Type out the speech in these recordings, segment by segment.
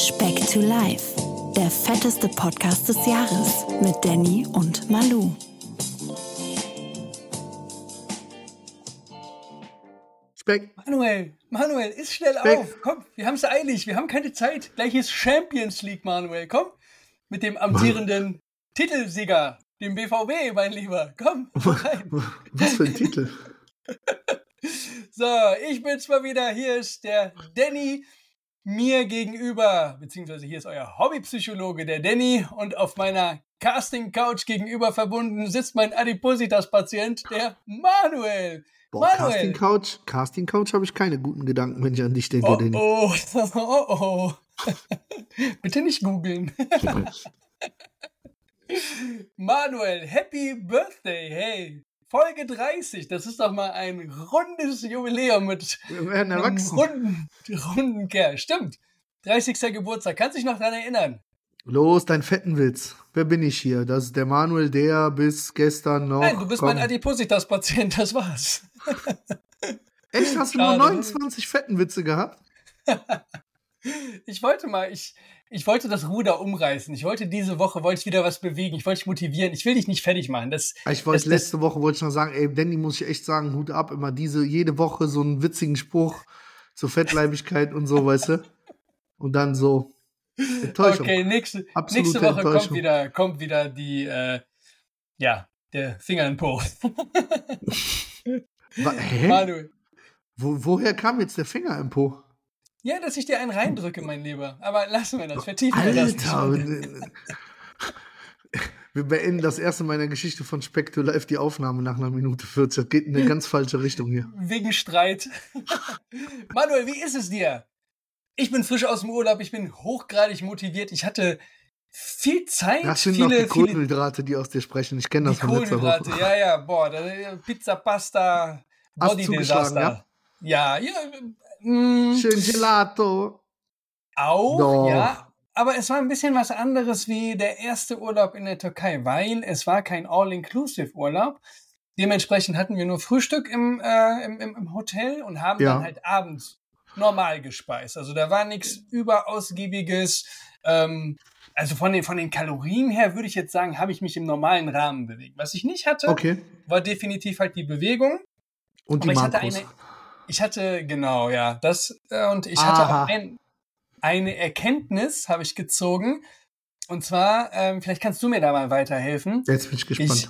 Speck to Life, der fetteste Podcast des Jahres mit Danny und Malu. Speck. Manuel, Manuel, ist schnell Speck. auf. Komm, wir haben es eilig, wir haben keine Zeit. Gleich ist Champions League, Manuel. Komm, mit dem amtierenden Titelsieger, dem BVB, mein Lieber. Komm, rein. Was für ein Titel? So, ich bin's mal wieder. Hier ist der Danny mir gegenüber, beziehungsweise hier ist euer Hobbypsychologe, der Danny, und auf meiner Casting-Couch gegenüber verbunden sitzt mein Adipositas-Patient, der Manuel. Boah, Manuel. Casting Couch. Casting Couch habe ich keine guten Gedanken, wenn ich an dich denke, Oh, Danny. oh, oh, oh. Bitte nicht googeln. Manuel, Happy Birthday, hey. Folge 30, das ist doch mal ein rundes Jubiläum mit Wir werden einem erwachsen. runden, runden Kerl. Stimmt. 30. Geburtstag. Kannst dich noch daran erinnern? Los, dein fetten Witz. Wer bin ich hier? Das ist der Manuel, der bis gestern noch. Nein, du bist Komm. mein Adipositas-Patient, das war's. Echt? Hast du nur Schade. 29 fetten Witze gehabt? Ich wollte mal, ich, ich wollte das Ruder umreißen. Ich wollte diese Woche, wollte ich wieder was bewegen. Ich wollte dich motivieren. Ich will dich nicht fertig machen. Das, Ich wollte das, letzte Woche wollte ich noch sagen, ey, Danny muss ich echt sagen, Hut ab, immer diese, jede Woche so einen witzigen Spruch zur Fettleibigkeit und so, weißt du? Und dann so Enttäuschung. Okay, nächste, Absolute nächste Woche kommt wieder, kommt wieder die, äh, ja, der Finger in Po. Hä? Manuel. Wo, woher kam jetzt der Finger im Po? Ja, dass ich dir einen reindrücke, mein Lieber. Aber lassen wir das, vertiefen wir das Alter! nicht. Wir beenden das erste Mal in der Geschichte von Speck to Live die Aufnahme nach einer Minute 40. Das geht in eine ganz falsche Richtung hier. Wegen Streit. Manuel, wie ist es dir? Ich bin frisch aus dem Urlaub, ich bin hochgradig motiviert. Ich hatte viel Zeit, Das sind noch viele, die viele Kohlenhydrate, die aus dir sprechen. Ich kenne die das von letzter Kohlenhydrate. Ja, ja, boah, Pizza, Pasta, Body zugeschlagen, Disaster. Ja, ja, mh, Schön Gelato. Auch, Doch. ja. Aber es war ein bisschen was anderes wie der erste Urlaub in der Türkei, weil es war kein All-Inclusive-Urlaub. Dementsprechend hatten wir nur Frühstück im, äh, im, im, Hotel und haben Ja. dann halt abends normal gespeist. Also da war nichts überausgiebiges. Ähm, also von den, von den Kalorien her würde ich jetzt sagen, habe ich mich im normalen Rahmen bewegt. Was ich nicht hatte, Okay. war definitiv halt die Bewegung. Und die Aber ich hatte Makros. eine, ich hatte, genau, ja, das, äh, und ich hatte Aha. auch ein, eine Erkenntnis, habe ich gezogen. Und zwar, ähm, vielleicht kannst du mir da mal weiterhelfen. Jetzt bin ich gespannt. Ich,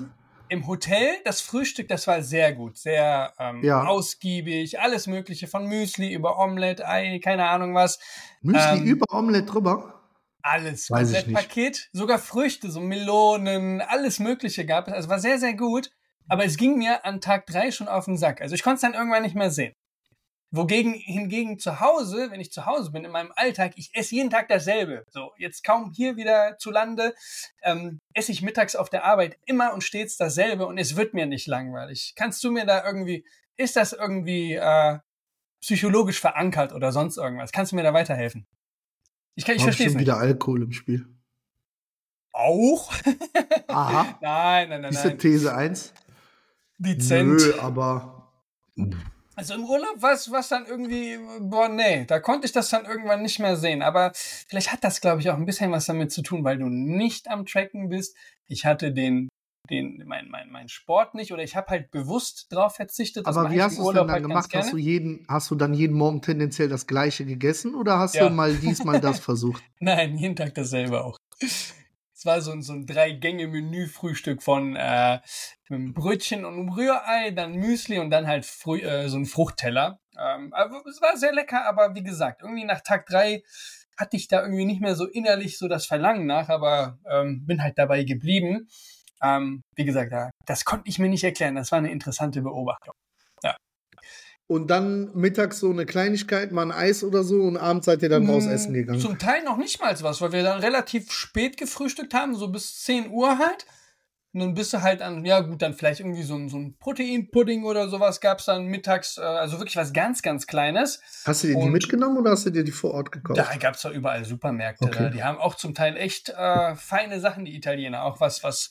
Im Hotel, das Frühstück, das war sehr gut, sehr ähm, Ja. ausgiebig, alles Mögliche, von Müsli über Omelette, Ei, keine Ahnung was. Müsli ähm, über Omelette drüber? Alles, Weiß komplett. Paket, sogar Früchte, so Melonen, alles Mögliche gab es. Also war sehr, sehr gut. Aber es ging mir an Tag drei schon auf den Sack. Also ich konnte es dann irgendwann nicht mehr sehen. Wogegen hingegen zu Hause, wenn ich zu Hause bin in meinem Alltag, ich esse jeden Tag dasselbe. So, jetzt kaum hier wieder zu Lande, ähm, esse ich mittags auf der Arbeit immer und stets dasselbe und es wird mir nicht langweilig. Kannst du mir da irgendwie, ist das irgendwie äh, psychologisch verankert oder sonst irgendwas? Kannst du mir da weiterhelfen? Ich, kann- ich verstehe es nicht. wieder Alkohol im Spiel. Auch? Aha. Nein, nein, nein, Diese nein. These 1? Dezent. Nö, aber Also im Urlaub was, was dann irgendwie, boah, nee, da konnte ich das dann irgendwann nicht mehr sehen. Aber vielleicht hat das, glaube ich, auch ein bisschen was damit zu tun, weil du nicht am Tracken bist. Ich hatte den, den, mein, mein, mein Sport nicht oder ich habe halt bewusst drauf verzichtet. Aber wie hast du es denn dann halt gemacht? Hast du, jeden, hast du dann jeden Morgen tendenziell das gleiche gegessen oder hast Ja. du mal diesmal das versucht? Nein, jeden Tag dasselbe auch. Es war so ein, so ein Drei-Gänge-Menü-Frühstück von äh, einem Brötchen und einem Rührei, dann Müsli und dann halt früh, äh, so ein Fruchtteller. Ähm, aber es war sehr lecker, aber wie gesagt, irgendwie nach Tag drei hatte ich da irgendwie nicht mehr so innerlich so das Verlangen nach, aber ähm, bin halt dabei geblieben. Ähm, wie gesagt, das konnte ich mir nicht erklären. Das war eine interessante Beobachtung. Und dann mittags so eine Kleinigkeit, mal ein Eis oder so und abends seid ihr dann raus essen gegangen. Zum Teil noch nicht mal was, weil wir dann relativ spät gefrühstückt haben, so bis 10 Uhr halt. Und dann bist du halt an, ja gut, dann vielleicht irgendwie so ein, so ein Proteinpudding oder sowas gab's dann mittags, äh, also wirklich was ganz, ganz Kleines. Hast du dir die mitgenommen oder hast du dir die vor Ort gekauft? Da gab's doch überall Supermärkte. Okay. Da. Die haben auch zum Teil echt äh, feine Sachen, die Italiener. Auch was, was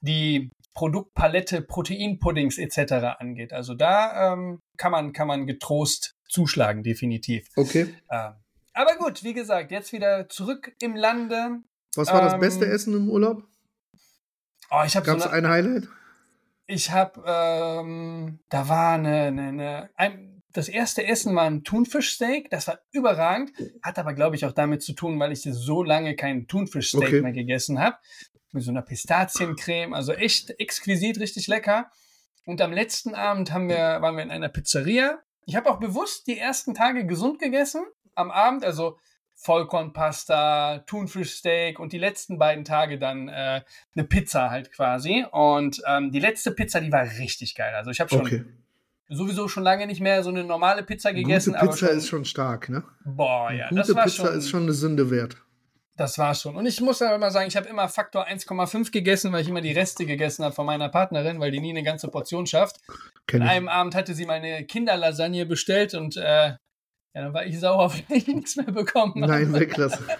die Produktpalette Proteinpuddings etc. angeht. Also da ähm, kann, man, kann man getrost zuschlagen, definitiv. Okay. Ähm, Aber gut, wie gesagt, jetzt wieder zurück im Lande. Was war das Ähm, beste Essen im Urlaub? Oh, ich habe Gab es so ein Highlight? Ich habe, ähm, da war eine, eine, eine ein, das erste Essen war ein Thunfischsteak, das war überragend, hat aber, glaube ich, auch damit zu tun, weil ich so lange kein Thunfischsteak Okay. mehr gegessen habe. Mit so einer Pistaziencreme, also echt exquisit, richtig lecker. Und am letzten Abend haben wir, waren wir in einer Pizzeria. Ich habe auch bewusst die ersten Tage gesund gegessen am Abend, also Vollkornpasta, Thunfischsteak und die letzten beiden Tage dann äh, eine Pizza halt quasi. Und ähm, die letzte Pizza, die war richtig geil. Also ich habe schon Okay. sowieso schon lange nicht mehr so eine normale Pizza gegessen. Gute Pizza schon, ist schon stark, ne? Boah, ja, Gute das war Pizza schon, ist schon eine Sünde wert. Das war schon. Und ich muss aber mal sagen, ich habe immer Faktor 1,5 gegessen, weil ich immer die Reste gegessen habe von meiner Partnerin, weil die nie eine ganze Portion schafft. An einem Abend hatte sie meine Kinderlasagne bestellt und äh, ja, dann war ich sauer, weil ich nichts mehr bekommen habe. Nein, weglassen.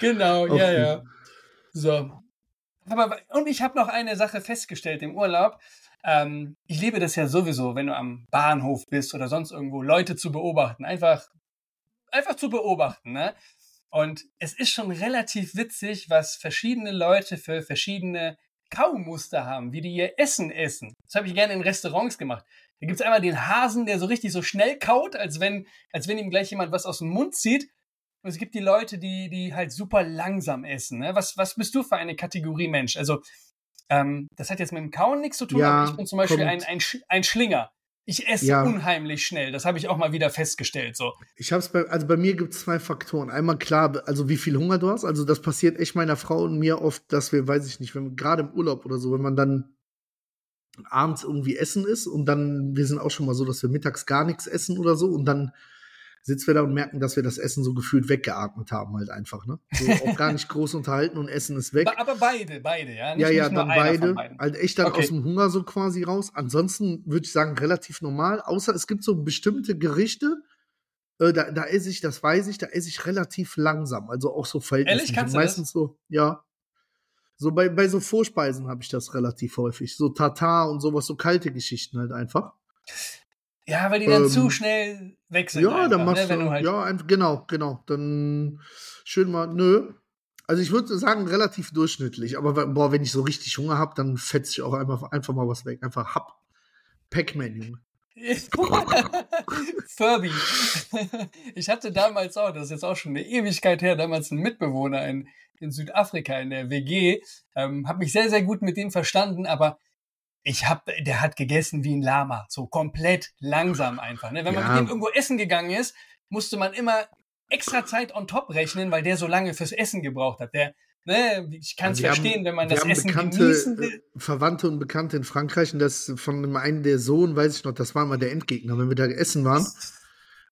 Genau, Auch ja, ja. So. Aber, und ich habe noch eine Sache festgestellt im Urlaub. Ähm, ich liebe das ja sowieso, wenn du am Bahnhof bist oder sonst irgendwo, Leute zu beobachten. Einfach, einfach zu beobachten, ne? Und es ist schon relativ witzig, was verschiedene Leute für verschiedene Kaumuster haben, wie die ihr Essen essen. Das habe ich gerne in Restaurants gemacht. Da gibt's einmal den Hasen, der so richtig so schnell kaut, als wenn, als wenn ihm gleich jemand was aus dem Mund zieht. Und es gibt die Leute, die, die halt super langsam essen. Ne? Was, was bist du für eine Kategorie Mensch? Also, ähm, das hat jetzt mit dem Kauen nichts zu tun, Ja, aber ich bin zum Beispiel ein, ein, Sch- ein Schlinger. Ich esse Ja. unheimlich schnell. Das habe ich auch mal wieder festgestellt. So. Ich hab's bei, also bei mir gibt es zwei Faktoren. Einmal klar, also wie viel Hunger du hast. Also das passiert echt meiner Frau und mir oft, dass wir, weiß ich nicht, wenn gerade im Urlaub oder so, wenn man dann abends irgendwie essen ist und dann, wir sind auch schon mal so, dass wir mittags gar nichts essen oder so und dann sitzen wir da und merken, dass wir das Essen so gefühlt weggeatmet haben, halt einfach, ne? So auch gar nicht groß unterhalten und Essen ist weg. Aber beide, beide, ja. Nicht, ja, ja, dann beide. Halt echt dann Okay. aus dem Hunger so quasi raus. Ansonsten würde ich sagen, relativ normal. Außer es gibt so bestimmte Gerichte, äh, da, da esse ich, das weiß ich, da esse ich relativ langsam. Also auch so verhältnismäßig. Ehrlich? Kannst du Meistens so, ja. So bei, bei so Vorspeisen habe ich das relativ häufig. So Tatar und sowas, so kalte Geschichten halt einfach. Ja, weil die dann Ähm, zu schnell weg sind. ja, einfach, dann machst ne? Wenn du, du halt, ja, ein, genau, genau. Dann schön mal, nö. Also ich würde sagen, relativ durchschnittlich. Aber boah, wenn ich so richtig Hunger habe, dann fetze ich auch einfach, einfach mal was weg. Einfach hab. Pac-Man, Junge. Furby. Ich hatte damals auch, das ist jetzt auch schon eine Ewigkeit her, damals einen Mitbewohner in, in Südafrika in der WG. Ähm, habe mich sehr, sehr gut mit dem verstanden, aber ich hab, der hat gegessen wie ein Lama, so komplett langsam einfach. Ne? Wenn man Ja. mit dem irgendwo essen gegangen ist, musste man immer extra Zeit on top rechnen, weil der so lange fürs Essen gebraucht hat. Der, ne, ich kann es haben- verstehen, wenn man das haben Essen bekannte, genießen will. äh, Verwandte und Bekannte in Frankreich und das von dem einen der Sohn, weiß ich noch, das war mal der Endgegner, wenn wir da essen waren.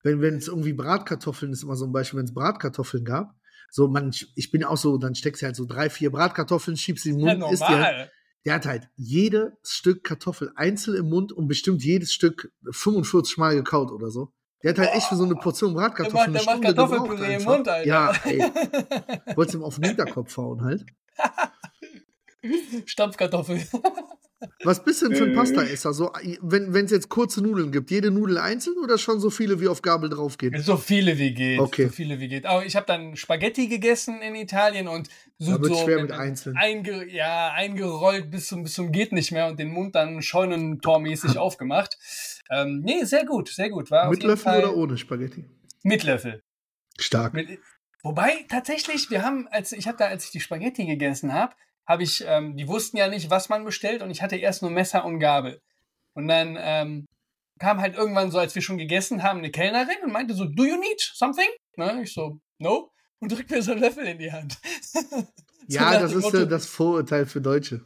Wenn wenn es irgendwie Bratkartoffeln ist immer so ein Beispiel, wenn es Bratkartoffeln gab. So, man, ich bin auch so, dann steckst du halt so drei, vier Bratkartoffeln, schiebst sie in den Ja, Mund, isst die halt. Der hat halt jedes Stück Kartoffel einzeln im Mund und bestimmt jedes Stück 45 Mal gekaut oder so. Der hat halt echt für so eine Portion Der Bratkartoffeln macht, der eine macht Stunde gebraucht im. Mund, Alter. Ja, ey. Wolltest ihm auf den Hinterkopf hauen halt. Stampfkartoffel. Was bist du denn für ein Äh. Pastaesser? So, wenn es jetzt kurze Nudeln gibt, jede Nudel einzeln oder schon so viele wie auf Gabel draufgehen? So viele wie geht. Okay. So viele wie geht. Aber ich habe dann Spaghetti gegessen in Italien und so, so schwer mit einzeln. Einge, ja, eingerollt bis zum, bis zum geht nicht mehr und den Mund dann scheunentormäßig aufgemacht. Ähm, nee, sehr gut, sehr gut. War Mit Löffel Fall oder ohne Spaghetti? Mit Löffel. Stark. Mit, wobei tatsächlich, wir haben, als ich habe da, als ich die Spaghetti gegessen habe, habe ich, ähm, die wussten ja nicht, was man bestellt und ich hatte erst nur Messer und Gabel. Und dann ähm, kam halt irgendwann so, als wir schon gegessen haben, eine Kellnerin und meinte so, do you need something? Ne? Ich so, no. Und drückt mir so einen Löffel in die Hand. so Ja, das ist Motto, das Vorurteil für Deutsche.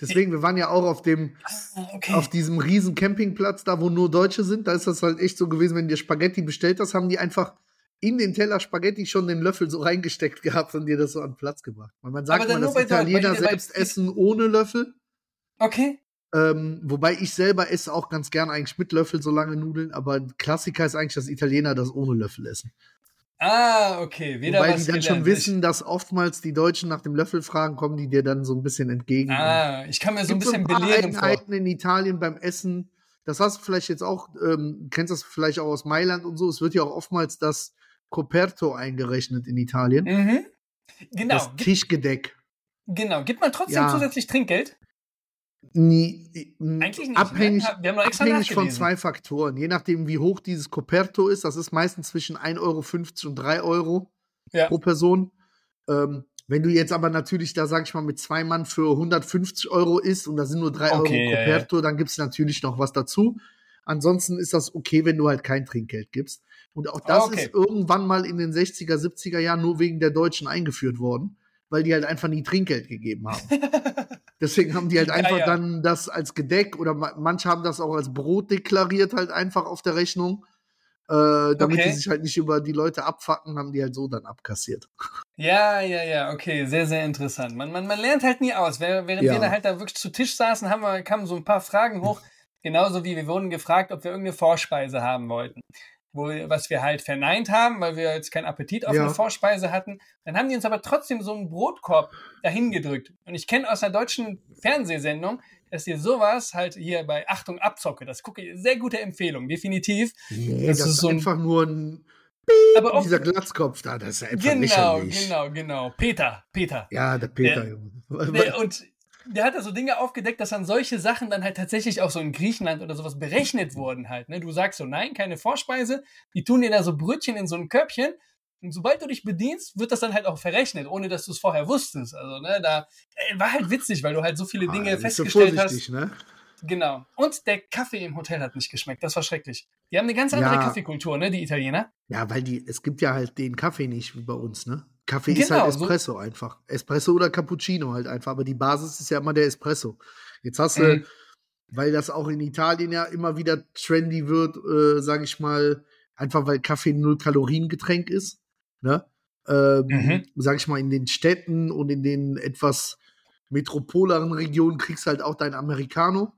Deswegen, wir waren ja auch auf dem, ah, okay. auf diesem riesen Campingplatz, da wo nur Deutsche sind. Da ist das halt echt so gewesen, wenn du dir Spaghetti bestellt hast, haben die einfach in den Teller Spaghetti schon den Löffel so reingesteckt gehabt und dir das so an Platz gebracht. Weil man sagt mal, dass Italiener bei- selbst essen ohne Löffel. okay. Ähm, wobei ich selber esse auch ganz gern eigentlich mit Löffel so lange Nudeln, aber Klassiker ist eigentlich, dass Italiener das ohne Löffel essen. Ah, okay. Wieder Wobei was die dann schon wissen, dass oftmals die Deutschen nach dem Löffel fragen, kommen die dir dann so ein bisschen entgegen. Ah, ich kann mir so ein bisschen ein paar belehren vor. Eigenheiten in Italien beim Essen, das hast du vielleicht jetzt auch, ähm, kennst das vielleicht auch aus Mailand und so, es wird ja auch oftmals das Coperto eingerechnet in Italien. Mhm. Genau. Das Tischgedeck. Genau. Gibt man trotzdem Ja. zusätzlich Trinkgeld? Nie, Eigentlich nicht. abhängig, ne? Abhängig von zwei Faktoren. Je nachdem, wie hoch dieses Coperto ist, das ist meistens zwischen 1,50 Euro und 3 Euro Ja. pro Person. Ähm, wenn du jetzt aber natürlich da, sag ich mal, mit zwei Mann für 150 Euro isst und da sind nur 3 Okay, Euro ja, ja. Coperto, dann gibt es natürlich noch was dazu. Ansonsten ist das okay, wenn du halt kein Trinkgeld gibst. Und auch das Okay. ist irgendwann mal in den 60er, 70er Jahren nur wegen der Deutschen eingeführt worden, weil die halt einfach nie Trinkgeld gegeben haben. Deswegen haben die halt Ja, einfach ja. dann das als Gedeck oder ma- manche haben das auch als Brot deklariert, halt einfach auf der Rechnung. Äh, damit Okay. die sich halt nicht über die Leute abfacken, haben die halt so dann abkassiert. Ja, ja, ja, okay, sehr, sehr interessant. Man, man, man lernt halt nie aus. Während während Ja. wir da halt da wirklich zu Tisch saßen, haben wir, kamen so ein paar Fragen hoch. Genauso wie wir wurden gefragt, ob wir irgendeine Vorspeise haben wollten. Wo, was wir halt verneint haben, weil wir jetzt keinen Appetit auf Ja. eine Vorspeise hatten. Dann haben die uns aber trotzdem so einen Brotkorb dahin gedrückt. Und ich kenne aus einer deutschen Fernsehsendung, dass dir sowas halt hier bei Achtung Abzocke, das gucke ich, sehr gute Empfehlung, definitiv. Nee, Das das, ist so ein- einfach nur ein Aber auch, dieser Glatzkopf da, das ist einfach genau, lächerlich. genau, genau. Peter, Peter. Ja, der Peter, Der- Junge. Nee, und der hat da so Dinge aufgedeckt, dass dann solche Sachen dann halt tatsächlich auch so in Griechenland oder sowas berechnet wurden halt. Ne? Du sagst so, nein, keine Vorspeise. Die tun dir da so Brötchen in so ein Körbchen. Und sobald du dich bedienst, wird das dann halt auch verrechnet, ohne dass du es vorher wusstest. Also, ne, da äh, war halt witzig, weil du halt so viele Dinge Ah, du festgestellt hast. vorsichtig, ne? Genau. Und der Kaffee im Hotel hat nicht geschmeckt. Das war schrecklich. Die haben eine ganz andere Ja. Kaffeekultur, ne, die Italiener. Ja, weil die, es gibt ja halt den Kaffee nicht wie bei uns, ne? Kaffee ist Genau, halt so- Espresso einfach. Espresso oder Cappuccino halt einfach, aber die Basis ist ja immer der Espresso. Jetzt hast du, Mhm. weil das auch in Italien ja immer wieder trendy wird, äh, sage ich mal, einfach weil Kaffee ein Null-Kalorien-Getränk ist, ne? Ähm, Mhm. Sag ich mal, in den Städten und in den etwas metropoleren Regionen kriegst du halt auch dein Americano.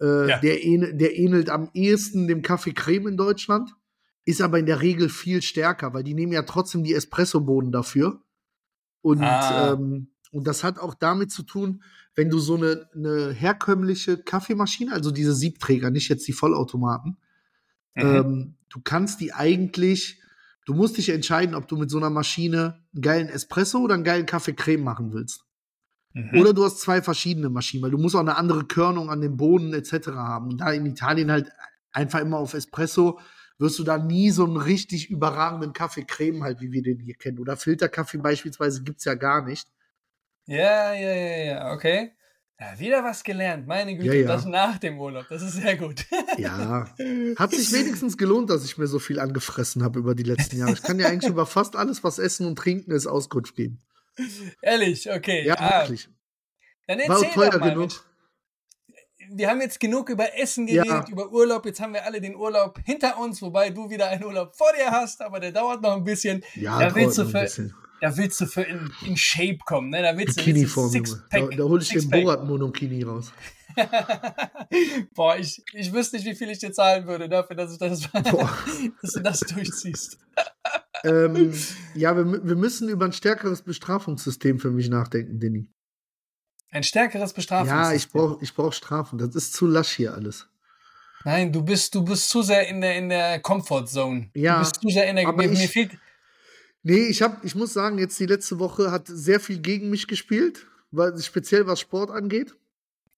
Äh, Ja. der, ähn der ähnelt am ehesten dem Kaffee Creme in Deutschland, ist aber in der Regel viel stärker, weil die nehmen ja trotzdem die Espressobohnen dafür. Und, Ah. ähm, und das hat auch damit zu tun, wenn du so eine, eine herkömmliche Kaffeemaschine, also diese Siebträger, nicht jetzt die Vollautomaten, Mhm. ähm, du kannst die eigentlich, du musst dich entscheiden, ob du mit so einer Maschine einen geilen Espresso oder einen geilen Kaffee Creme machen willst. Mhm. Oder du hast zwei verschiedene Maschinen, weil du musst auch eine andere Körnung an den Bohnen etc. haben. Und da in Italien halt einfach immer auf Espresso wirst du da nie so einen richtig überragenden Kaffee Creme halt, wie wir den hier kennen. Oder Filterkaffee beispielsweise gibt's ja gar nicht. Ja, ja, ja, ja, okay. Ja, wieder was gelernt, meine Güte, Ja, ja. das nach dem Urlaub, das ist sehr gut. Ja, hat sich wenigstens gelohnt, dass ich mir so viel angefressen habe über die letzten Jahre. Ich kann ja eigentlich über fast alles, was Essen und Trinken ist, Auskunft geben. Ehrlich, okay. Ja, ah, wirklich. Dann War auch erzähl teuer doch mal. genug. Wir haben jetzt genug über Essen Ja. geredet, über Urlaub. Jetzt haben wir alle den Urlaub hinter uns, wobei du wieder einen Urlaub vor dir hast, aber der dauert noch ein bisschen. Ja, Da willst du für- bisschen. Da willst du für in, in Shape kommen, ne? Da willst du, Bikini-Form, Junge. Da, Sixpack. da hole ich den Sixpack. Borat-Monokini raus. Boah, ich, ich wüsste nicht, wie viel ich dir zahlen würde dafür, dass, ich das, dass du das durchziehst. ähm, ja, wir, wir müssen über ein stärkeres Bestrafungssystem für mich nachdenken, Denny. Ein stärkeres Bestrafungssystem. Ja, ich brauche ich brauch Strafen. Das ist zu lasch hier alles. Nein, du bist, du bist zu sehr in der, in der Comfort Zone. Ja, Du bist zu sehr in der, aber mir, mir ich- fehlt, Nee, ich, hab, ich muss sagen, jetzt die letzte Woche hat sehr viel gegen mich gespielt, weil, speziell was Sport angeht.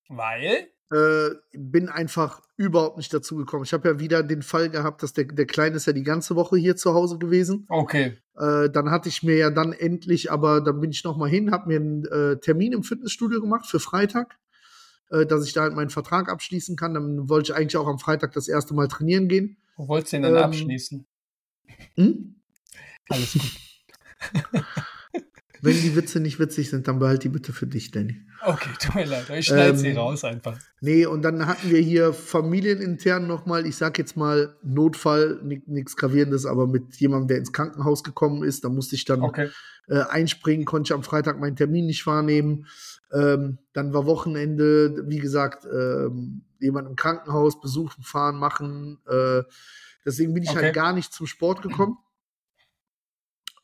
weil, Äh, bin einfach überhaupt nicht dazu gekommen. Ich habe ja wieder den Fall gehabt, dass der, der Kleine ist ja die ganze Woche hier zu Hause gewesen. okay, Äh, dann hatte ich mir ja dann endlich, aber dann bin ich noch mal hin, habe mir einen äh, Termin im Fitnessstudio gemacht für Freitag, äh, dass ich da halt meinen Vertrag abschließen kann. Dann wollte ich eigentlich auch am Freitag das erste Mal trainieren gehen. wo wolltest du den denn Ähm, abschließen? Hm? Alles gut. Wenn die Witze nicht witzig sind, dann behalt die bitte für dich, Danny. Okay, tut mir leid, ich schneide sie Ähm, raus einfach. Nee, und dann hatten wir hier familienintern nochmal, ich sag jetzt mal Notfall, nichts Gravierendes, aber mit jemandem, der ins Krankenhaus gekommen ist. Da musste ich dann Okay. äh, einspringen, konnte ich am Freitag meinen Termin nicht wahrnehmen. Ähm, dann war Wochenende, wie gesagt, ähm, jemand im Krankenhaus besuchen, fahren, machen. Äh, deswegen bin ich Okay. halt gar nicht zum Sport gekommen.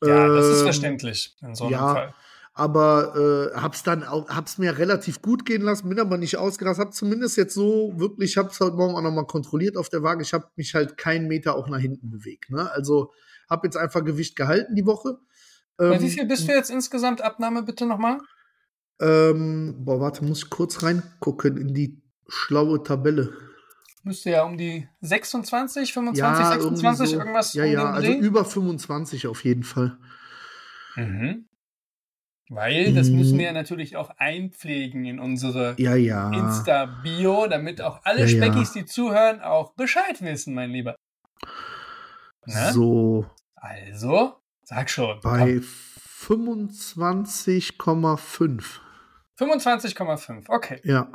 Ja, das ist Ähm, verständlich in so einem ja, Fall. aber äh, hab's dann auch, hab's mir relativ gut gehen lassen, bin aber nicht ausgerastet, hab zumindest jetzt so wirklich, hab's heute Morgen auch nochmal kontrolliert auf der Waage, ich habe mich halt keinen Meter auch nach hinten bewegt, ne? Also hab jetzt einfach Gewicht gehalten die Woche. Ähm, wie viel bist du jetzt insgesamt Abnahme bitte nochmal? Ähm, boah, warte, muss ich kurz reingucken in die schlaue Tabelle. Müsste ja um die 26, 25, ja, 26 so. irgendwas. Ja, um ja, also über 25 auf jeden Fall. Mhm. Weil das müssen mhm. wir natürlich auch einpflegen in unsere ja, ja. Insta-Bio, damit auch alle ja, Speckis, die zuhören, auch Bescheid wissen, mein Lieber. Ne? So. Also, sag schon. Bei 25,5. 25,5, okay. Ja.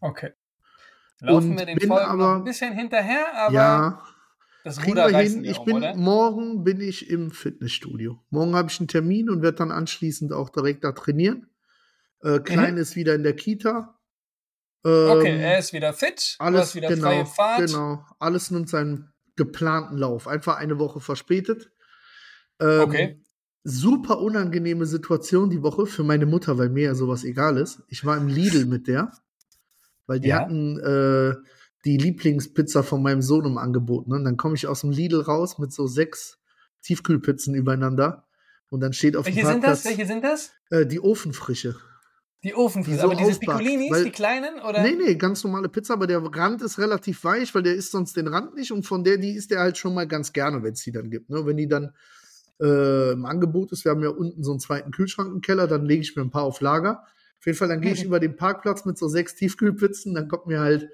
Okay. Laufen Und wir den Folgen aber, noch ein bisschen hinterher, aber ja, das Ruder wir hin. Ich um, bin, oder? morgen bin ich im Fitnessstudio. Morgen habe ich einen Termin und werde dann anschließend auch direkt da trainieren. Äh, Klein mhm. ist wieder in der Kita. Ähm, okay, er ist wieder fit. Alles wieder genau, freie Fahrt. Genau, alles nimmt seinen geplanten Lauf. Einfach eine Woche verspätet. Ähm, okay. Super unangenehme Situation die Woche für meine Mutter, weil mir ja sowas egal ist. Ich war im Lidl mit der weil die ja. hatten äh, die Lieblingspizza von meinem Sohn im Angebot. Ne? Und dann komme ich aus dem Lidl raus mit so sechs Tiefkühlpizzen übereinander. Und dann steht auf Welche dem Parkplatz, sind das? Welche sind das? Äh, die Ofenfrische. Die Ofenfrische, die so aber diese Piccolinis, die kleinen, oder? Nee, nee, ganz normale Pizza, aber der Rand ist relativ weich, weil der isst sonst den Rand nicht und von der, die isst er halt schon mal ganz gerne, wenn es die dann gibt. Ne? Wenn die dann äh, im Angebot ist, wir haben ja unten so einen zweiten Kühlschrank im Keller, dann lege ich mir ein paar auf Lager. Auf jeden Fall, dann gehe ich über den Parkplatz mit so sechs Tiefkühlpizzen, dann kommt mir halt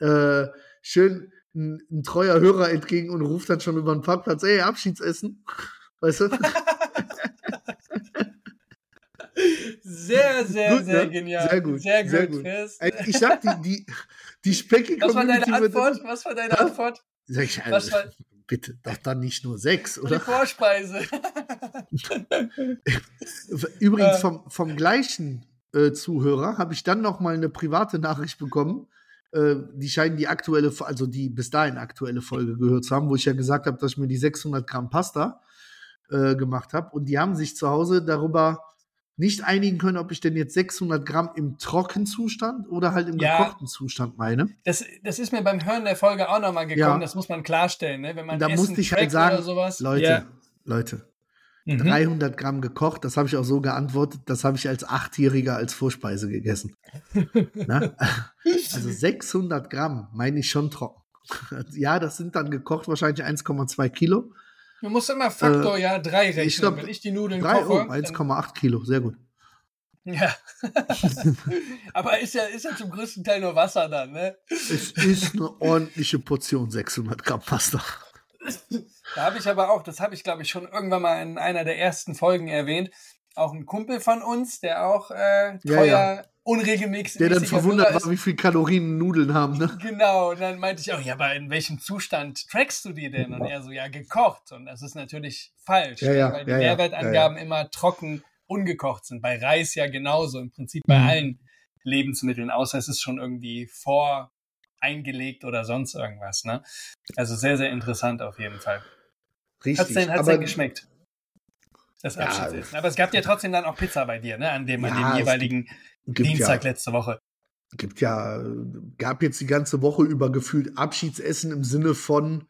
äh, schön ein, ein, treuer Hörer entgegen und ruft dann schon über den Parkplatz, ey, Abschiedsessen. Weißt du? Sehr, sehr, gut, sehr ne? genial. Sehr gut. Sehr gut. Sehr gut. Ich sag, die, die, die Specki Was war deine Antwort? Was war deine Antwort? Sag ich, also, war, bitte, doch dann nicht nur sechs, oder? Die Vorspeise. Übrigens vom, vom gleichen äh, Zuhörer habe ich dann noch mal eine private Nachricht bekommen. Äh, die scheinen die aktuelle, also die bis dahin aktuelle Folge gehört zu haben, wo ich ja gesagt habe, dass ich mir die 600 Gramm Pasta äh, gemacht habe. Und die haben sich zu Hause darüber nicht einigen können, ob ich denn jetzt 600 Gramm im Trockenzustand oder halt im ja, gekochten Zustand meine. Das, das ist mir beim Hören der Folge auch nochmal gekommen, ja. das muss man klarstellen. Ne? Wenn man da Essen musste ich halt sagen, sowas, Leute, ja. Leute, Mhm. 300 Gramm gekocht, das habe ich auch so geantwortet, das habe ich als Achtjähriger als Vorspeise gegessen. also 600 Gramm meine ich schon trocken. ja, das sind dann gekocht wahrscheinlich 1,2 Kilo. Du musst immer Faktor äh, ja 3 rechnen, ich glaub, wenn ich die Nudeln 3, koche. Oh, 1,8 Kilo, sehr gut. Ja. Aber ist ja, ist ja zum größten Teil nur Wasser dann, ne? Es ist eine ordentliche Portion 600 Gramm Pasta. Da habe ich aber auch, das habe ich glaube ich schon irgendwann mal in einer der ersten Folgen erwähnt, auch ein Kumpel von uns, der auch äh, treuer, ja, ja. unregelmäßig. Der dann verwundert war, wie viel Kalorien Nudeln haben, ne? Genau, und dann meinte ich auch, ja, aber in welchem Zustand trackst du die denn? Und er so, ja, gekocht. Und das ist natürlich falsch, ja, ja, weil die Nährwertangaben immer trocken ungekocht sind. Bei Reis ja genauso, im Prinzip bei mhm. allen Lebensmitteln, außer es ist schon irgendwie vor eingelegt oder sonst irgendwas. Ne? Also sehr, sehr interessant auf jeden Fall. Richtig. Hat es denn, hat's denn geschmeckt? Das Abschiedsessen. Ja, aber es gab ja trotzdem dann auch Pizza bei dir, ne? An dem, ja, an dem jeweiligen Dienstag ja, letzte Woche. Gibt ja, gab jetzt die ganze Woche über gefühlt Abschiedsessen im Sinne von,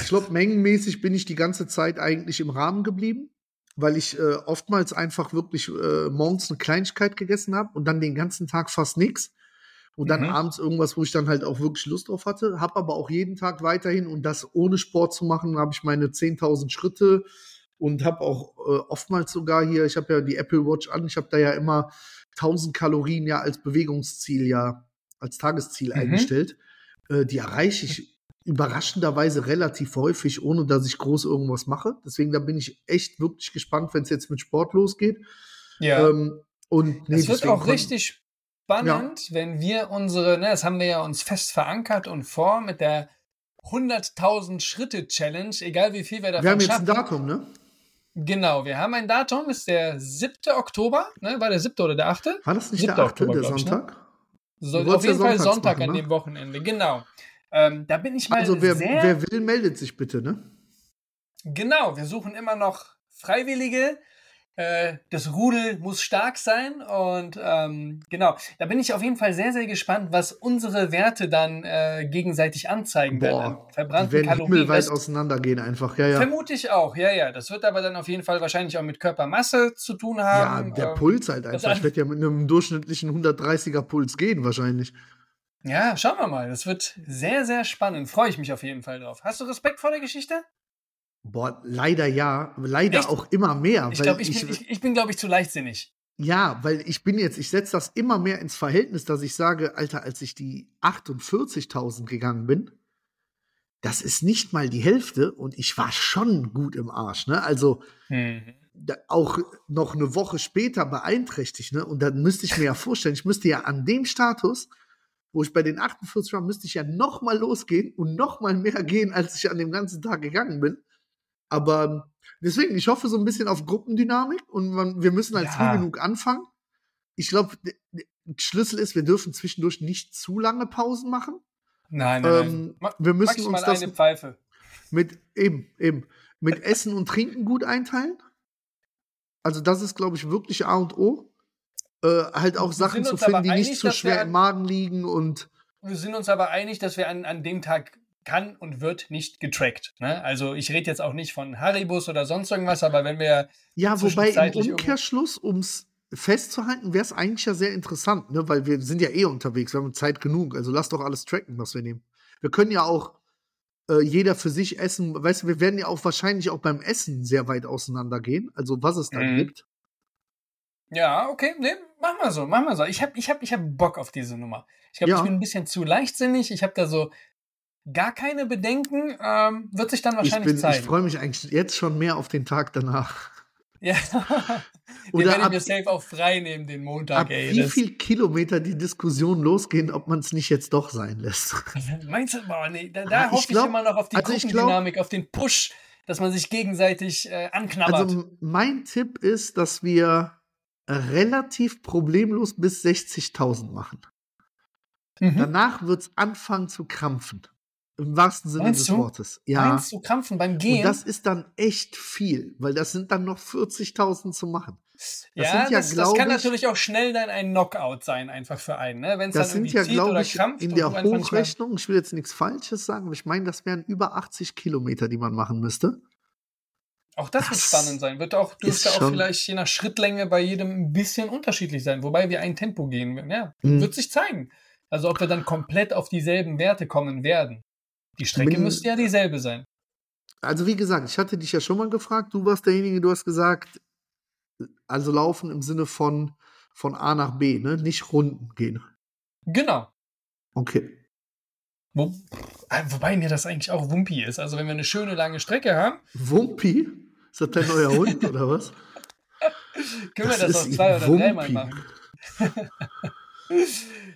ich glaube, mengenmäßig bin ich die ganze Zeit eigentlich im Rahmen geblieben, weil ich äh, oftmals einfach wirklich äh, morgens eine Kleinigkeit gegessen habe und dann den ganzen Tag fast nichts und dann mhm. abends irgendwas, wo ich dann halt auch wirklich Lust drauf hatte. Hab aber auch jeden Tag weiterhin und das ohne Sport zu machen, habe ich meine 10.000 Schritte und habe auch äh, oftmals sogar hier, ich habe ja die Apple Watch an, ich habe da ja immer 1000 Kalorien ja als Bewegungsziel ja als Tagesziel mhm. eingestellt. Äh, die erreiche ich überraschenderweise relativ häufig, ohne dass ich groß irgendwas mache. Deswegen da bin ich echt wirklich gespannt, wenn es jetzt mit Sport losgeht. Ja. Ähm, und nee, es wird auch richtig spannend, ja. wenn wir unsere, ne, das haben wir ja uns fest verankert und vor mit der 100.000 Schritte Challenge, egal wie viel wir davon Wir haben jetzt schaffen. ein Datum, ne? Genau, wir haben ein Datum, ist der 7. Oktober, ne? War der 7. oder der 8.? War das nicht der 8. Oktober, der Sonntag? Ich, ne? So, auf jeden Fall Sonntag machen, an ne? dem Wochenende, genau. Ähm, da bin ich mal Also wer, wer will, meldet sich bitte, ne? Genau, wir suchen immer noch Freiwillige, Äh, das Rudel muss stark sein und ähm, genau, da bin ich auf jeden Fall sehr, sehr gespannt, was unsere Werte dann äh, gegenseitig anzeigen Boah, werden. Verbrannten die werden Kalorien. himmelweit auseinandergehen einfach, ja, ja. vermute ich auch, ja, ja. Das wird aber dann auf jeden Fall wahrscheinlich auch mit Körpermasse zu tun Ja, haben. der Ähm, Puls halt einfach. Ich werde ja mit einem durchschnittlichen 130er Puls gehen wahrscheinlich. Ja, schauen wir mal. Das wird sehr, sehr spannend. Freue ich mich auf jeden Fall drauf. Hast du Respekt vor der Geschichte? Boah, leider ja. Leider Echt? auch immer mehr. Ich weil glaube, ich, bin, ich, ich bin, glaube ich, zu leichtsinnig. Ja, weil ich bin jetzt, ich setze das immer mehr ins Verhältnis, dass ich sage, Alter, als ich die 48.000 gegangen bin, das ist nicht mal die Hälfte und ich war schon gut im Arsch, ne? Also Mhm. da, auch noch eine Woche später beeinträchtigt, ne? Und dann müsste ich mir ja vorstellen, ich müsste ja an dem Status, wo ich bei den 48 war, müsste ich ja noch mal losgehen und noch mal mehr gehen, als ich an dem ganzen Tag gegangen bin. Aber ähm, deswegen, ich hoffe so ein bisschen auf Gruppendynamik und man, wir müssen halt Ja. früh genug anfangen. Ich glaube, der Schlüssel ist, wir dürfen zwischendurch nicht zu lange Pausen machen. Nein, nein, nein. Ähm, Ma wir müssen uns maximal das eine Pfeife. mit eben, eben, mit Essen und Trinken gut einteilen. Also das ist, glaube ich, wirklich A und O. Äh, halt auch Wir Sachen zu uns finden, die nicht einig, zu dass schwer im Magen liegen und Wir sind uns aber einig, dass wir an, an dem Tag kann und wird nicht getrackt. Ne? Also ich rede jetzt auch nicht von Haribus oder sonst irgendwas, aber wenn wir ja, wobei im Umkehrschluss, ums festzuhalten, wäre es eigentlich ja sehr interessant, ne? weil wir sind ja eh unterwegs, wir haben Zeit genug, also lass doch alles tracken, was wir nehmen. Wir können ja auch äh, jeder für sich essen, weißt du, wir werden ja auch wahrscheinlich auch beim Essen sehr weit auseinandergehen, also was es dann Mhm. gibt. Ja, okay, ne, mach mal so, mach mal so. Ich hab, ich hab, ich hab Bock auf diese Nummer. Ich glaube, Ja. ich bin ein bisschen zu leichtsinnig. Ich habe da so gar keine Bedenken. Ähm, wird sich dann Ich, wahrscheinlich bin, ich zeigen. freue mich eigentlich jetzt schon mehr auf den Tag danach. ja. Den Oder werde ich mir safe auch frei nehmen, den Montag, Ab ey. wie viel Kilometer die Diskussion losgehen, ob man es nicht jetzt doch sein lässt. Meinst du, boah, nee, da, da ich hoffe ich, glaub- immer noch auf die also ich Gruppendynamik, auf den Push, dass man sich gegenseitig äh, anknabbert. Also mein Tipp ist, dass wir relativ problemlos bis 60.000 machen. mhm. Danach wird es anfangen zu krampfen. Im wahrsten Sinne Meinst des du? Wortes. Ja. Meinst du krampfen beim Und Gehen? das ist dann echt viel, weil das sind dann noch 40.000 zu machen. das ja, ja, das, das kann ich- natürlich auch schnell dann ein Knockout sein, einfach für einen. Ne? Wenn es dann Das sind ja, glaube ich, in und der Hochrechnung, ich will jetzt nichts Falsches sagen, aber ich meine, das wären über 80 Kilometer, die man machen müsste. Auch das, wird Das spannend sein. Wird auch, dürfte auch vielleicht je nach Schrittlänge bei jedem ein bisschen unterschiedlich sein, wobei wir ein Tempo gehen. Ja, Mhm. wird sich zeigen. Also ob wir dann komplett auf dieselben Werte kommen werden. Die Strecke Bin- müsste ja dieselbe sein. Also wie gesagt, ich hatte dich ja schon mal gefragt, du warst derjenige, du hast gesagt, also laufen im Sinne von von A nach B, ne? Nicht Runden gehen. Genau. Okay. Wo, äh, wobei mir das eigentlich auch Wumpi ist. Also wenn wir eine schöne lange Strecke haben, Wumpi? Ist das dein neuer Hund oder was? können Das wir das auch zwei oder dreimal machen.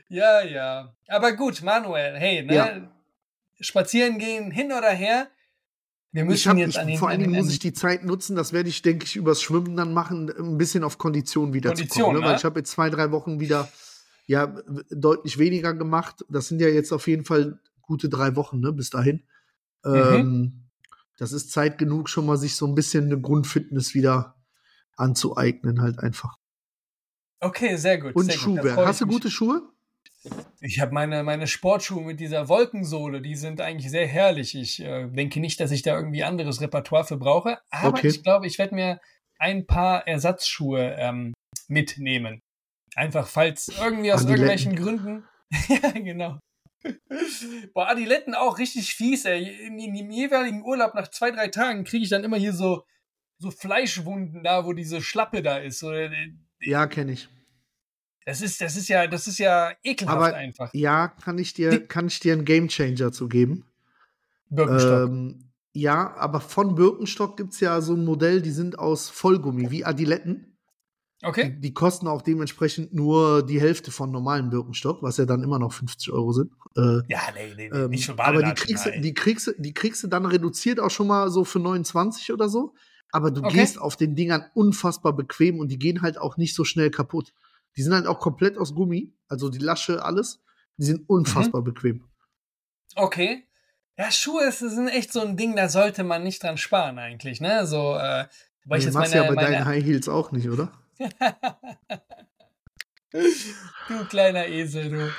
ja, ja. Aber gut, Manuel, hey, ne? Ja. Spazieren gehen, hin oder her. Wir Ich müssen hab, jetzt ich, an den vor allen Dingen muss ich die Zeit nutzen, das werde ich, denke ich, übers Schwimmen dann machen, ein bisschen auf Kondition wieder Kondition, zu kommen. Ne? Weil ne? ich habe jetzt zwei, drei Wochen wieder ja deutlich weniger gemacht. Das sind ja jetzt auf jeden Fall gute drei Wochen, ne, bis dahin. Mhm. Ähm, das ist Zeit genug, schon mal sich so ein bisschen eine Grundfitness wieder anzueignen, halt einfach. Okay, sehr gut. Und sehr Schuhwerk. ich Hast du mich. gute Schuhe? Ich habe meine, meine Sportschuhe mit dieser Wolkensohle, die sind eigentlich sehr herrlich. Ich äh, denke nicht, dass ich da irgendwie anderes Repertoire für brauche, aber Okay. ich glaube, ich werde mir ein paar Ersatzschuhe ähm, mitnehmen. Einfach, falls irgendwie aus Adiletten. irgendwelchen Gründen. ja, genau. Boah, Adiletten auch richtig fies, ey. In, in dem jeweiligen Urlaub nach zwei, drei Tagen kriege ich dann immer hier so, so Fleischwunden da, wo diese Schlappe da ist. So, äh, Ja, kenne ich. Das ist, das ist ja, das ist ja ekelhaft Aber einfach. ja, kann ich dir, kann ich dir einen Gamechanger zu geben. Birkenstock. Ähm, ja, aber von Birkenstock gibt es ja so ein Modell, die sind aus Vollgummi, wie Adiletten. okay. Die, die kosten auch dementsprechend nur die Hälfte von normalen Birkenstock, was ja dann immer noch 50 Euro sind. Äh, Ja, nee, nee, nee ähm, nicht für aber die Badelatschen, kriegst, du, nein. die, kriegst, die kriegst du dann reduziert auch schon mal so für 29 oder so. Aber du Okay. gehst auf den Dingern unfassbar bequem und die gehen halt auch nicht so schnell kaputt. Die sind halt auch komplett aus Gummi, also die Lasche, alles. Die sind Mhm. unfassbar bequem. Okay. Ja, Schuhe ist, sind echt so ein Ding, da sollte man nicht dran sparen eigentlich, ne? So, äh, Wobei nee, ich jetzt machst meine, ja bei meine... deinen High Heels auch nicht, oder? du kleiner Esel, du.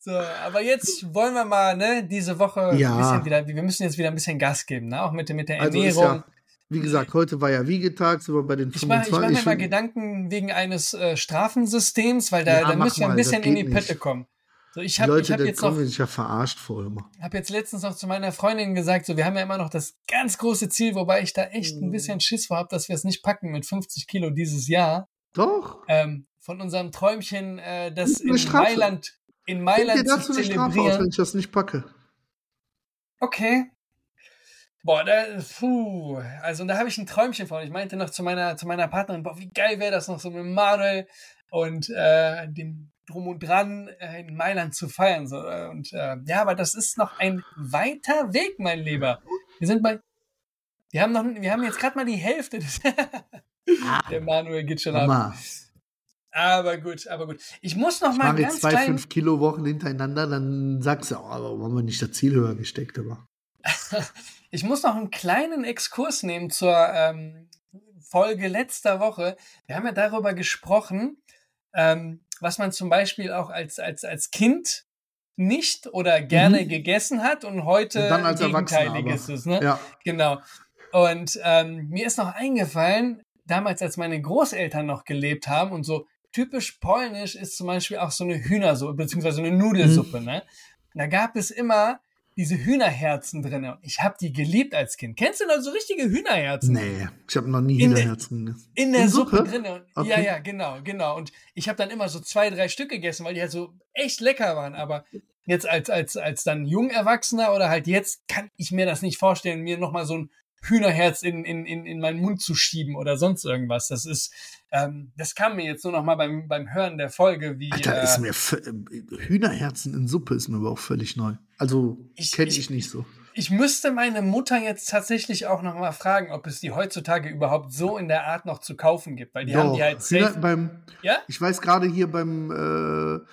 So, aber jetzt wollen wir mal, ne, diese Woche ja. ein bisschen wieder, wir müssen jetzt wieder ein bisschen Gas geben, ne, auch mit, mit der also Ernährung. Also wie gesagt, heute war ja Wiegetag, sind wir bei den 25. Ich mache mach mir mal Gedanken wegen eines äh, Strafensystems, weil da, ja, da müssen wir ein bisschen in die Pötte kommen. So, ich hab, Leute, ich hab jetzt noch, sich ja verarscht vor immer. habe jetzt letztens noch zu meiner Freundin gesagt, so wir haben ja immer noch das ganz große Ziel, wobei ich da echt ein bisschen Schiss vor habe, dass wir es nicht packen mit 50 Kilo dieses Jahr. Doch. Ähm, von unserem Träumchen, äh, das in Mailand, in Mailand zu zelebrieren. Eine Strafe aus, wenn ich das nicht packe. Okay, Boah, da, puh, also da habe ich ein Träumchen von. Ich meinte noch zu meiner, zu meiner Partnerin, boah, wie geil wäre das noch so mit Manuel und äh, dem Drum und Dran äh, in Mailand zu feiern. So. Und äh, ja, aber das ist noch ein weiter Weg, mein Lieber. Wir sind bei, wir haben noch, wir haben jetzt gerade mal die Hälfte des, ah, der Manuel geht schon ab. Aber gut, aber gut. Ich muss noch ich mal ganz zwei, klein... fünf Kilo Wochen hintereinander, dann sagst du, oh, warum haben wir nicht das Ziel höher gesteckt, aber. Ich muss noch einen kleinen Exkurs nehmen zur ähm, Folge letzter Woche. Wir haben ja darüber gesprochen, ähm, was man zum Beispiel auch als, als, als Kind nicht oder gerne mhm. gegessen hat und heute und dann als gegenteilig ist es. Ne? Ja. Genau. Und ähm, mir ist noch eingefallen, damals, als meine Großeltern noch gelebt haben und so typisch polnisch ist zum Beispiel auch so eine Hühnersuppe, beziehungsweise eine Nudelsuppe. Mhm. Ne? Da gab es immer diese Hühnerherzen drin. Und ich habe die geliebt als Kind. Kennst du noch so richtige Hühnerherzen? Nee, ich habe noch nie in Hühnerherzen gegessen. In der in Suppe, Suppe drin. Okay. Ja, ja, genau, genau. Und ich habe dann immer so zwei, drei Stück gegessen, weil die halt so echt lecker waren. Aber jetzt als, als, als dann Jungerwachsener oder halt jetzt kann ich mir das nicht vorstellen, mir nochmal so ein Hühnerherz in, in, in, in meinen Mund zu schieben oder sonst irgendwas. Das ist, ähm, das kam mir jetzt nur noch mal beim, beim Hören der Folge, wie. Alter, äh, ist mir Hühnerherzen in Suppe ist mir aber auch völlig neu. Also kenne ich, ich, nicht so. Ich müsste meine Mutter jetzt tatsächlich auch noch mal fragen, ob es die heutzutage überhaupt so in der Art noch zu kaufen gibt, weil die Doch, haben die halt safe. beim, ja? Ich weiß gerade hier beim äh,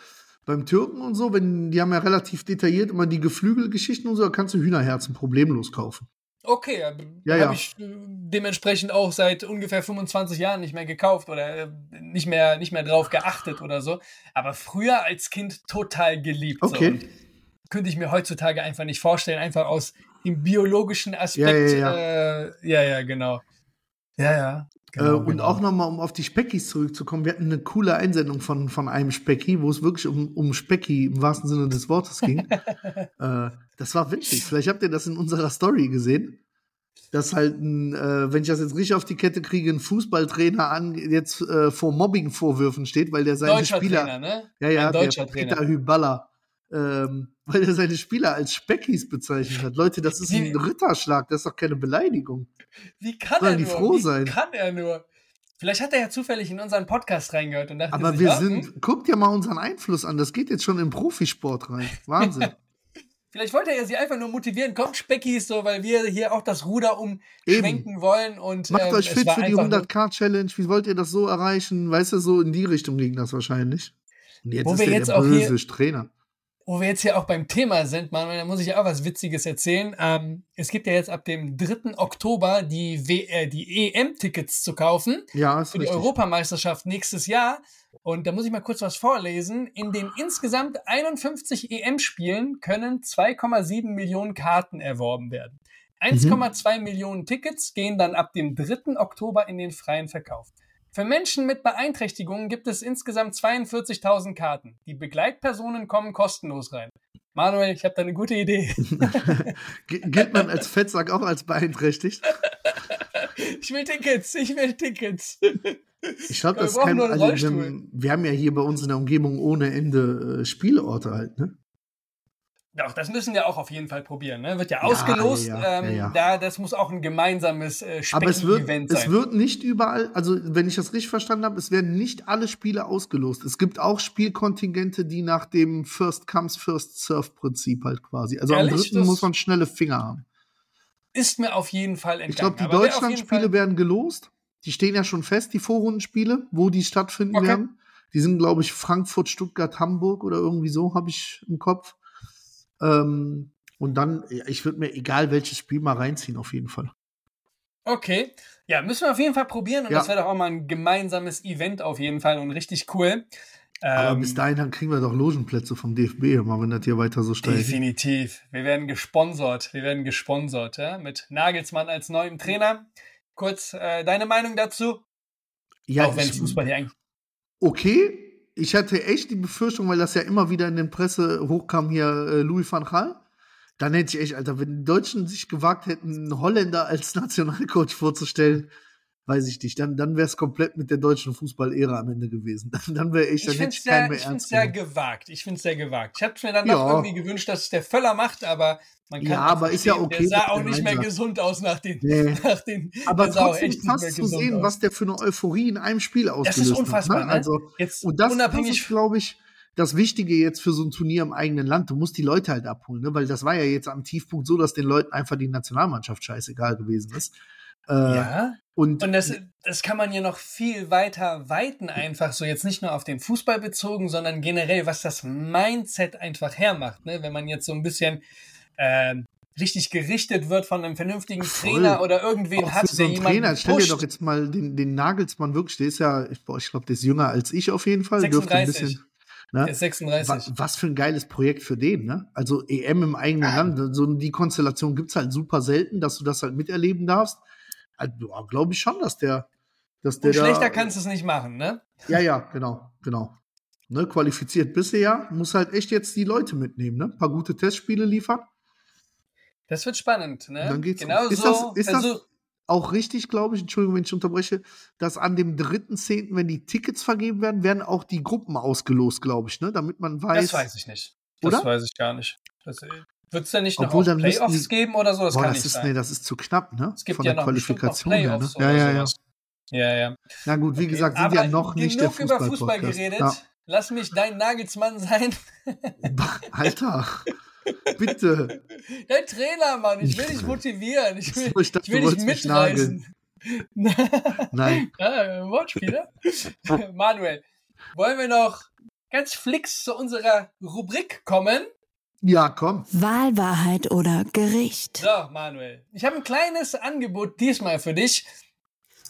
beim Türken und so, wenn die haben ja relativ detailliert immer die Geflügelgeschichten und so, da kannst du Hühnerherzen problemlos kaufen. Okay, ja, ja. habe ich äh, dementsprechend auch seit ungefähr 25 Jahren nicht mehr gekauft oder äh, nicht mehr, nicht mehr drauf geachtet oder so. Aber früher als Kind total geliebt. Okay. So. Könnte ich mir heutzutage einfach nicht vorstellen, einfach aus dem biologischen Aspekt. Ja, ja, ja, äh, ja, ja genau. Ja, ja. Genau, äh, und genau. auch nochmal, um auf die Speckis zurückzukommen, wir hatten eine coole Einsendung von, von einem Specki, wo es wirklich um, um Specki im wahrsten Sinne des Wortes ging. äh, das war witzig. Vielleicht habt ihr das in unserer Story gesehen. Dass halt, ein, äh, wenn ich das jetzt richtig auf die Kette kriege, ein Fußballtrainer an jetzt äh, vor Mobbing-Vorwürfen steht, weil der seine deutscher Spieler. Trainer, ne? Ja, ja, ein deutscher der Peter Trainer. Hyballa. Ähm, weil er seine Spieler als Speckis bezeichnet hat. Leute, das ist ein Ritterschlag, das ist doch keine Beleidigung. Wie kann Sollen er nur? die froh Wie sein? kann er nur? Vielleicht hat er ja zufällig in unseren Podcast reingehört und dachte Aber sich, wir sind, hm? guckt ja mal unseren Einfluss an, das geht jetzt schon im Profisport rein. Wahnsinn. Vielleicht wollte er ja sie einfach nur motivieren, kommt Speckis, so, weil wir hier auch das Ruder umschwenken Eben. wollen und Macht ähm, euch fit für die 100k-Challenge, wie wollt ihr das so erreichen? Weißt du, so in die Richtung ging das wahrscheinlich. Und jetzt Wo ist wir jetzt der böse Trainer wo wir jetzt hier auch beim Thema sind, Manuel, da muss ich auch was Witziges erzählen. Ähm, es gibt ja jetzt ab dem 3. Oktober die, äh, die EM-Tickets zu kaufen ja, ist für richtig. die Europameisterschaft nächstes Jahr. Und da muss ich mal kurz was vorlesen. In den insgesamt 51 EM-Spielen können 2,7 Millionen Karten erworben werden. 1,2 mhm. Millionen Tickets gehen dann ab dem 3. Oktober in den freien Verkauf. Für Menschen mit Beeinträchtigungen gibt es insgesamt 42.000 Karten. Die Begleitpersonen kommen kostenlos rein. Manuel, ich habe da eine gute Idee. Gilt man als Fettsack auch als beeinträchtigt? ich will Tickets, ich will Tickets. Ich glaube, das kein. Also wir, wir, haben ja hier bei uns in der Umgebung ohne Ende äh, Spielorte halt, ne? Doch, das müssen wir auch auf jeden Fall probieren. Ne? Wird ja, ja ausgelost. Ja, ähm, ja, da, das muss auch ein gemeinsames äh, Aber es wird, sein. Es wird nicht überall, also wenn ich das richtig verstanden habe, es werden nicht alle Spiele ausgelost. Es gibt auch Spielkontingente, die nach dem First Comes, First Serve Prinzip halt quasi. Also Ehrlich? am dritten muss man schnelle Finger haben. Ist mir auf jeden Fall entgangen. Ich glaube, die Deutschlandspiele werden gelost. Die stehen ja schon fest, die Vorrundenspiele, wo die stattfinden okay. werden. Die sind, glaube ich, Frankfurt, Stuttgart, Hamburg oder irgendwie so, habe ich im Kopf. Ähm, und dann, ich würde mir egal welches Spiel mal reinziehen, auf jeden Fall. Okay. Ja, müssen wir auf jeden Fall probieren und Ja. das wäre doch auch mal ein gemeinsames Event auf jeden Fall und richtig cool. Aber Ähm, bis dahin dann kriegen wir doch Logenplätze vom DFB, mal wenn das hier weiter so steigt. Definitiv. Wir werden gesponsert. Wir werden gesponsert, ja, mit Nagelsmann als neuem Trainer. Kurz äh, deine Meinung dazu? Ja, auch wenn ich- Fußball hier eigentlich. okay. Ich hatte echt die Befürchtung, weil das ja immer wieder in den Presse hochkam, hier äh, Louis van Gaal. Dann hätte ich echt, Alter, wenn die Deutschen sich gewagt hätten, einen Holländer als Nationalcoach vorzustellen, weiß ich nicht, dann, dann wäre es komplett mit der deutschen Fußball-Ära am Ende gewesen. Dann, dann wäre ich, dann finde hätte es ich keinen sehr, mehr ich find's ernst sehr gewagt. Ich finde es sehr gewagt. Ich habe mir dann Ja. irgendwie gewünscht, dass es der Völler macht, aber man kann Ja, auch aber ist ja okay, Der sah auch nicht mehr gesund aus nach den. Nee. Nach den Aber trotzdem fast zu sehen, aus. was der für eine Euphorie in einem Spiel ausgelöst unfassbar, hat. ne? Also, Jetzt und das, das unabhängig ist, glaube ich, das Wichtige jetzt für so ein Turnier im eigenen Land. Du musst die Leute halt abholen, ne? weil das war ja jetzt am Tiefpunkt so, dass den Leuten einfach die Nationalmannschaft scheißegal gewesen ist. Äh, Ja. Und, Und das, das kann man ja noch viel weiter weiten, einfach so jetzt nicht nur auf den Fußball bezogen, sondern generell, was das Mindset einfach hermacht. Ne? Wenn man jetzt so ein bisschen ähm, richtig gerichtet wird von einem vernünftigen Voll. Trainer oder irgendwen auch hat, so der jemanden Trainer, stell dir doch jetzt mal den, den Nagelsmann wirklich, der ist ja, ich, boah, ich glaube, der ist jünger als ich auf jeden Fall. Dürfte ein 36. bisschen. Ne? Der ist 36. Was, was für ein geiles Projekt für den, ne? Also EM im eigenen Land, so die Konstellation gibt's halt super selten, dass du das halt miterleben darfst. Also, glaube ich schon, dass der, dass der Und schlechter da, kannst du es nicht machen, ne? Ja, ja, genau, genau. Ne, qualifiziert bist du ja, muss halt echt jetzt die Leute mitnehmen, ne? Ein paar gute Testspiele liefern. Das wird spannend, ne? Dann geht's- genau ist so. das- ist das- versuch- Auch richtig, glaube ich, Entschuldigung, wenn ich unterbreche, dass an dem 3.10., wenn die Tickets vergeben werden, werden auch die Gruppen ausgelost, glaube ich, ne? Damit man weiß. das weiß ich nicht. Das Oder? weiß ich gar nicht. Wird es denn nicht noch Obwohl, müssten Playoffs die- geben oder so? Das Boah, kann das nicht ist, sein. nee, das ist zu knapp, ne? es gibt Von ja der noch bestimmt noch Qualifikation her, ne? Playoffs Ja, ja, ja. Ja, ja. Na gut, wie Okay. gesagt, sind Aber ja noch nicht der genug über Fußball Fußball-Podcast. geredet. Ja. Lass mich dein Nagelsmann sein. Alter, bitte. Dein Trainer, Mann. Ich will dich motivieren. Ich will, ich dachte, ich will dich mitreißen. Nein. ja, Wortspieler. Manuel, wollen wir noch ganz flix zu unserer Rubrik kommen? Ja, komm. Wahl, Wahrheit oder Gericht. So, Manuel, ich habe ein kleines Angebot diesmal für dich.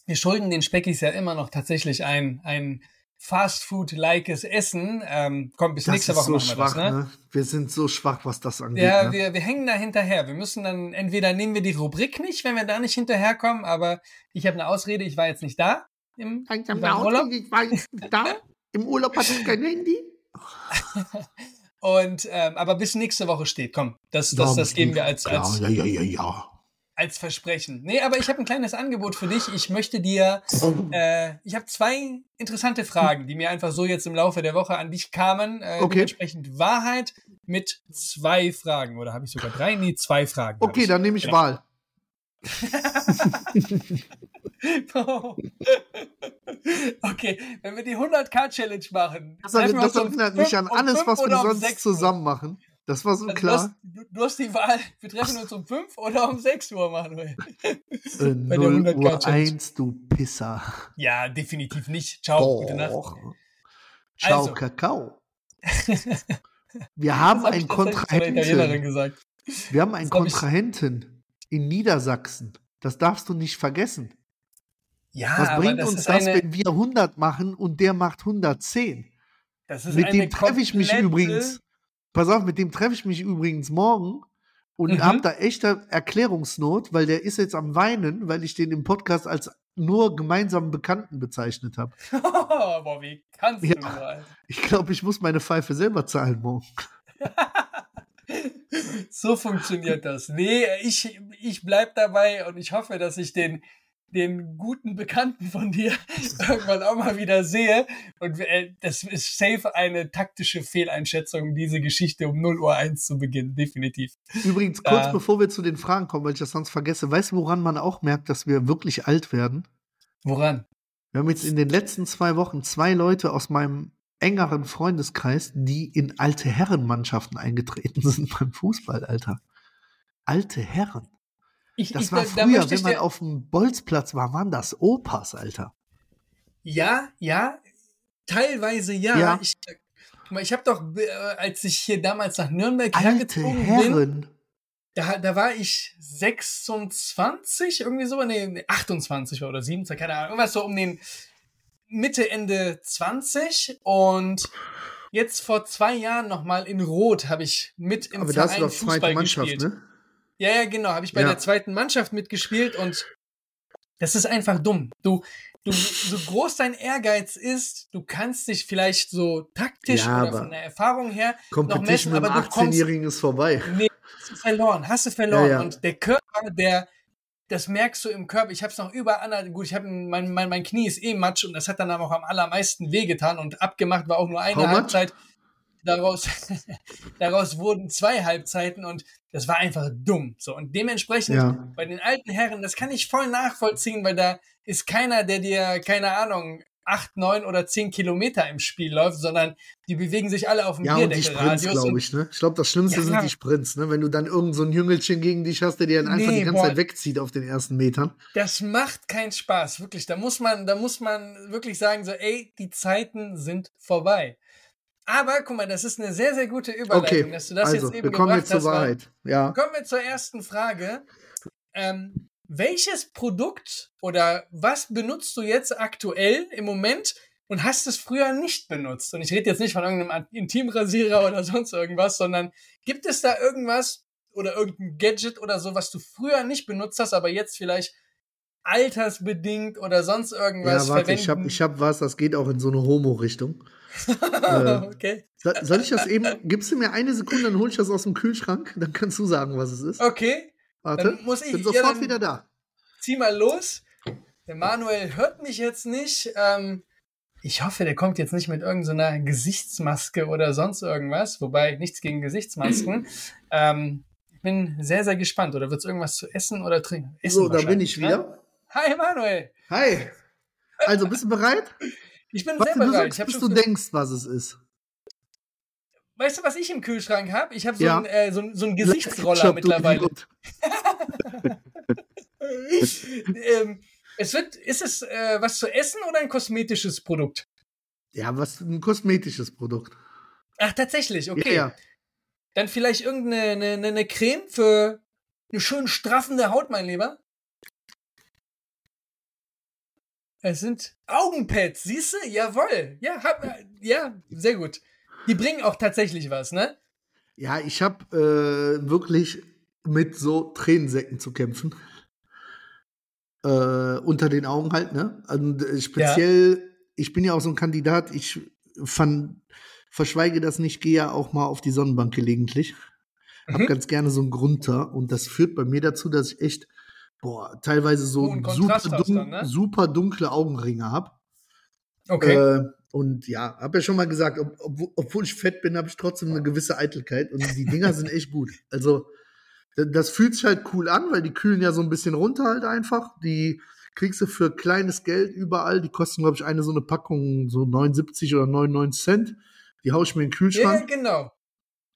Wir schulden den Speckis ja immer noch tatsächlich ein, ein Fast-Food-likes Essen. Ähm, komm, bis Das nächste Woche so machen wir schwach, das, ne? ne? Wir sind so schwach, was das angeht. Ja, ne? wir, wir hängen da hinterher. Wir müssen dann, entweder nehmen wir die Rubrik nicht, wenn wir da nicht hinterherkommen, aber ich habe eine Ausrede, ich war jetzt nicht da im, Ich im Urlaub. war jetzt da. Im Urlaub hatte ich kein Handy. Und ähm, aber bis nächste Woche steht. Komm, das, das, das geben wir als, als, Ja, ja, ja, ja. als Versprechen. Nee, aber ich habe ein kleines Angebot für dich. Ich möchte dir, äh, ich habe zwei interessante Fragen, die mir einfach so jetzt im Laufe der Woche an dich kamen. Äh, Okay. Dementsprechend Wahrheit mit zwei Fragen. Oder habe ich sogar drei? Nee, zwei Fragen. Okay, dann nehme ich Genau. Wahl. okay, wenn wir die 100k-Challenge machen. Das, das um erinnert mich an um alles, was wir um sonst Uhr. zusammen machen. Das war so Also du, klar. hast, du, du hast die Wahl, wir treffen uns um 5 oder um 6 Uhr, Manuel. Äh, bei der 0 100K Uhr Challenge. 1, du Pisser. Ja, definitiv nicht. Ciao, gute Nacht. Doch. Ciao, Also. Kakao. Wir haben Das hab einen Kontrahenten. gesagt. Wir haben einen Das Kontrahenten in Niedersachsen. Das darfst du nicht vergessen. Ja, Was bringt das uns das, eine, wenn wir 100 machen und der macht 110? das ist Mit dem treffe ich mich übrigens. Pass auf, mit dem treffe ich mich übrigens morgen und Mhm. hab da echte Erklärungsnot, weil der ist jetzt am Weinen, weil ich den im Podcast als nur gemeinsamen Bekannten bezeichnet habe. Boah, wie kannst Ja. du Alter? Ich glaube, ich muss meine Pfeife selber zahlen morgen. So funktioniert das. Nee, ich, ich bleib dabei und ich hoffe, dass ich den, den guten Bekannten von dir irgendwann auch mal wieder sehe. Und äh, das ist safe eine taktische Fehleinschätzung, diese Geschichte um 0 Uhr 1 zu beginnen. Definitiv. Übrigens, kurz Äh. bevor wir zu den Fragen kommen, weil ich das sonst vergesse, weißt du, woran man auch merkt, dass wir wirklich alt werden? Woran? Wir haben jetzt in den letzten zwei Wochen zwei Leute aus meinem engeren Freundeskreis, die in alte Herrenmannschaften eingetreten sind beim Fußball, Alter. Alte Herren. Ich, Das ich, war da- da früher, möchte wenn man auf dem Bolzplatz war, waren das Opas, Alter. Ja, ja, teilweise ja. Ja. Ich, ich habe doch, äh, als ich hier damals nach Nürnberg Alte hergezogen bin, Herren. da, da war ich 26, irgendwie so, nee, 28 oder 27, keine Ahnung, irgendwas so um den Mitte, Ende 20 und jetzt vor zwei Jahren nochmal in Rot habe ich mit im Aber da hast Verein du doch Fußball zweite Mannschaft, gespielt. ne? Ja, ja, genau, habe ich bei Ja. der zweiten Mannschaft mitgespielt und das ist einfach dumm. Du, du, so groß dein Ehrgeiz ist, du kannst dich vielleicht so taktisch Ja, oder von der Erfahrung her noch messen, aber du kommst 18-Jährigen ist vorbei. Nee, hast du verloren, hast du verloren. Ja. Und der Körper, der, das merkst du im Körper. Ich habe es noch überall, an- gut, ich habe mein, mein, mein Knie ist eh Matsch und das hat dann aber auch am allermeisten wehgetan und abgemacht war auch nur eine How much? Daraus, daraus wurden zwei Halbzeiten und das war einfach dumm. So und dementsprechend Ja. bei den alten Herren, das kann ich voll nachvollziehen, weil da ist keiner, der dir keine Ahnung acht, neun oder zehn Kilometer im Spiel läuft, sondern die bewegen sich alle auf dem Ja, und die Sprints, Bierdeckelradius. und- glaube ich, ne? Ich glaube, das Schlimmste Ja. sind die Sprints, ne? Wenn du dann irgend so ein Jüngelchen gegen dich hast, der dir dann einfach Nee, die ganze boah. Zeit wegzieht auf den ersten Metern. Das macht keinen Spaß, wirklich. Da muss man, da muss man wirklich sagen, so, ey, die Zeiten sind vorbei. Aber guck mal, das ist eine sehr, sehr gute Überleitung, Okay, dass du das also, jetzt eben wir kommen gebracht jetzt zur Wahrheit. Ja. Kommen wir zur ersten Frage. Ähm, welches Produkt oder was benutzt du jetzt aktuell im Moment und hast es früher nicht benutzt? Und ich rede jetzt nicht von irgendeinem Intimrasierer oder sonst irgendwas, sondern gibt es da irgendwas oder irgendein Gadget oder so, was du früher nicht benutzt hast, aber jetzt vielleicht altersbedingt oder sonst irgendwas Ja, warte, ich habe verwenden? ich hab was, das geht auch in so eine Homo-Richtung. Äh, okay. Soll, ich das eben, gibst du mir eine Sekunde, dann hol ich das aus dem Kühlschrank, dann kannst du sagen, was es ist. Okay, Warte, dann muss ich- bin ja, sofort dann- wieder da. zieh mal los. Der Manuel hört mich jetzt nicht. Ähm, ich hoffe, der kommt jetzt nicht mit irgendeiner Gesichtsmaske oder sonst irgendwas. Wobei, nichts gegen Gesichtsmasken. ähm, ich bin sehr, sehr gespannt. Oder wird es irgendwas zu essen oder trinken? Essen So, da bin ich ne? wieder. Hi, Manuel. Hi. Also, bist du bereit? Ich bin sehr du bereit. sagst, Ich bis du denkst, was es ist. weißt du, was ich im Kühlschrank habe? Ich habe so, Ja. einen, äh, so, so einen Gesichtsroller du mittlerweile. Ähm, es wird, ist es äh, was zu essen oder ein kosmetisches Produkt? Ja, was ein kosmetisches Produkt. Ach, tatsächlich, okay. Ja, ja. Dann vielleicht irgendeine eine, eine Creme für eine schön straffende Haut, mein Lieber. Es sind Augenpads, siehst du? Jawoll. Ja, hab, ja, sehr gut. Die bringen auch tatsächlich was, ne? Ja, ich habe äh, wirklich mit so Tränensäcken zu kämpfen. Äh, unter den Augen halt, ne? Und äh, speziell, ich bin ja auch so ein Kandidat, ich fand, verschweige das nicht, gehe ja auch mal auf die Sonnenbank gelegentlich. Hab Mhm. ganz gerne so einen Grunter und das führt bei mir dazu, dass ich echt, boah, teilweise so super, dun dann, ne? super dunkle Augenringe hab. Okay. Äh, und ja, hab ja schon mal gesagt, ob, obwohl, obwohl ich fett bin, habe ich trotzdem eine gewisse Eitelkeit und die Dinger sind echt gut. Also, das fühlt sich halt cool an, weil die kühlen ja so ein bisschen runter halt einfach. Die kriegst du für kleines Geld überall. Die kosten, glaube ich, eine so eine Packung so 79 oder 99 Cent. Die hau ich mir in den ja, Kühlschrank genau.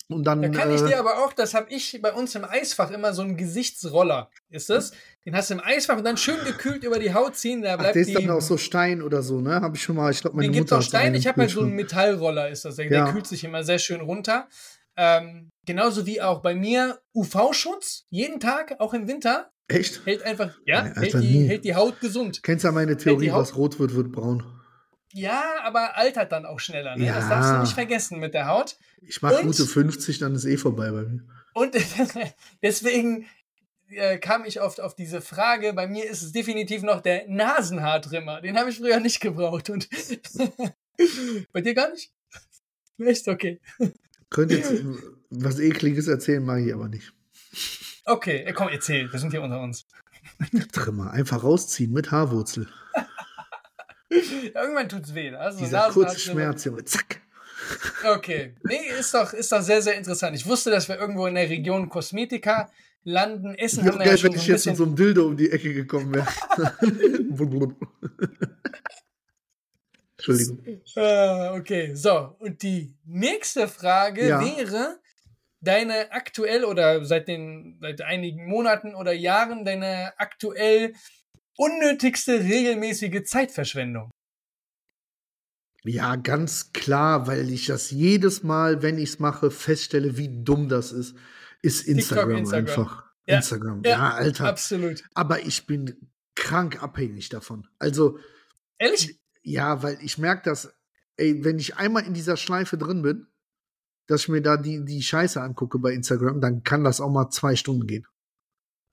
Und dann. Da kann ich äh, dir aber auch, das habe ich bei uns im Eisfach immer so einen Gesichtsroller. Ist das? Den hast du im Eisfach und dann schön gekühlt über die Haut ziehen, da Ach, bleibt der ist dann auch so Stein oder so, ne? Habe ich schon mal, ich glaube, meine Den gibt's Mutter auch hat Stein. einen Ich habe halt so einen. Metallroller, ist das. Der, Ja. kühlt sich immer sehr schön runter. Ähm, genauso wie auch bei mir UV-Schutz, jeden Tag, auch im Winter. Echt? Hält einfach, ja, Alter, hält, die, hält die Haut gesund. Kennst ja meine Theorie, was rot wird, wird braun. Ja, aber altert dann auch schneller. Ne? Das Ja. darfst du nicht vergessen mit der Haut. Ich mache gute 50, dann ist eh vorbei bei mir. Und deswegen äh, kam ich oft auf diese Frage. Bei mir ist es definitiv noch der Nasenhaartrimmer. Den habe ich früher nicht gebraucht. Und bei dir gar nicht? Echt? Okay. Könnt jetzt was Ekliges erzählen, mache ich aber nicht. Okay, äh, komm, erzähl. Wir sind hier unter uns. Trimmer, einfach rausziehen mit Haarwurzel. Irgendwann tut's weh. Also Dieser kurze. Schmerz, Junge, zack. Okay. Nee, ist doch, ist doch sehr, sehr interessant. Ich wusste, dass wir irgendwo in der Region Kosmetika landen. Essen Wäre ja geil, schon wenn so ich jetzt mit so einem Dildo um die Ecke gekommen wäre. Entschuldigung. Äh, okay, so. Und die nächste Frage Ja. wäre deine aktuell oder seit den seit einigen Monaten oder Jahren deine aktuell unnötigste regelmäßige Zeitverschwendung. Ja, ganz klar, weil ich das jedes Mal, wenn ich es mache, feststelle, wie dumm das ist. ist Instagram, Instagram. einfach. Ja, Instagram, ja, ja, Alter. Absolut. Aber ich bin krank abhängig davon. Also, Ehrlich? ja, weil ich merke, dass, ey, wenn ich einmal in dieser Schleife drin bin, dass ich mir da die, die Scheiße angucke bei Instagram, dann kann das auch mal zwei Stunden gehen.